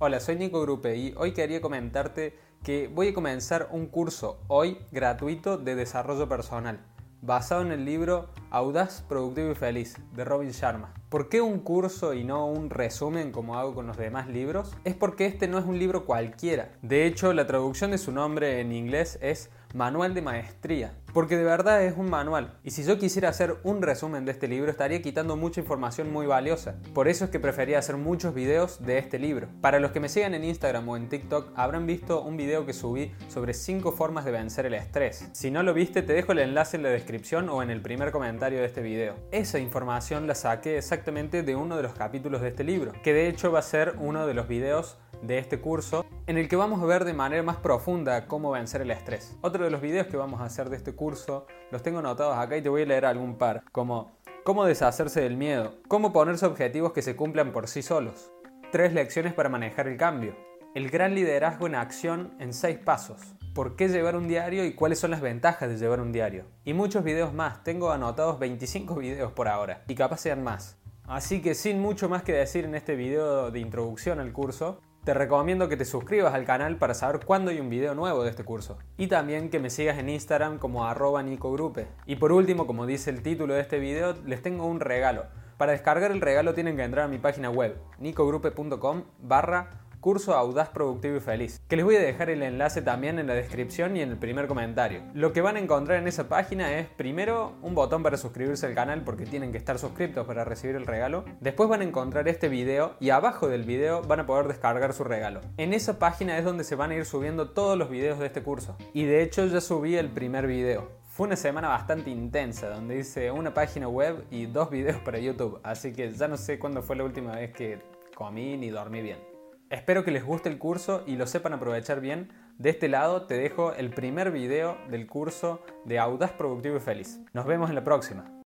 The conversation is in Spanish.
Hola, soy Nico Grupe y hoy quería comentarte que voy a comenzar un curso hoy gratuito de desarrollo personal, basado en el libro Audaz, Productivo y Feliz de Robin Sharma. ¿Por qué un curso y no un resumen como hago con los demás libros? Es porque este no es un libro cualquiera. De hecho, la traducción de su nombre en inglés es Manual de Maestría, porque de verdad es un manual. Y si yo quisiera hacer un resumen de este libro, estaría quitando mucha información muy valiosa. Por eso es que prefería hacer muchos videos de este libro. Para los que me sigan en Instagram o en TikTok, habrán visto un video que subí sobre 5 formas de vencer el estrés. Si no lo viste, te dejo el enlace en la descripción o en el primer comentario de este video. Esa información la saqué exactamente de uno de los capítulos de este libro, que de hecho va a ser uno de los videos de este curso en el que vamos a ver de manera más profunda cómo vencer el estrés. Otro de los videos que vamos a hacer de este curso los tengo anotados acá y te voy a leer algún par, como cómo deshacerse del miedo, cómo ponerse objetivos que se cumplan por sí solos, tres lecciones para manejar el cambio, el gran liderazgo en acción en seis pasos, por qué llevar un diario y cuáles son las ventajas de llevar un diario, y muchos videos más, tengo anotados 25 videos por ahora, y capaz sean más. Así que sin mucho más que decir en este video de introducción al curso, te recomiendo que te suscribas al canal para saber cuándo hay un video nuevo de este curso. Y también que me sigas en Instagram como arroba nicogrupe. Y por último, como dice el título de este video, les tengo un regalo. Para descargar el regalo tienen que entrar a mi página web, nicogrupe.com barra curso Audaz, Productivo y Feliz, que les voy a dejar el enlace también en la descripción y en el primer comentario. Lo que van a encontrar en esa página es primero un botón para suscribirse al canal porque tienen que estar suscriptos para recibir el regalo. Después van a encontrar este video y abajo del video van a poder descargar su regalo. En esa página es donde se van a ir subiendo todos los videos de este curso. Y de hecho ya subí el primer video. Fue una semana bastante intensa, donde hice una página web y dos videos para YouTube, así que ya no sé cuándo fue la última vez que comí ni dormí bien. Espero que les guste el curso y lo sepan aprovechar bien. De este lado te dejo el primer video del curso de Audaz Productivo y Feliz. Nos vemos en la próxima.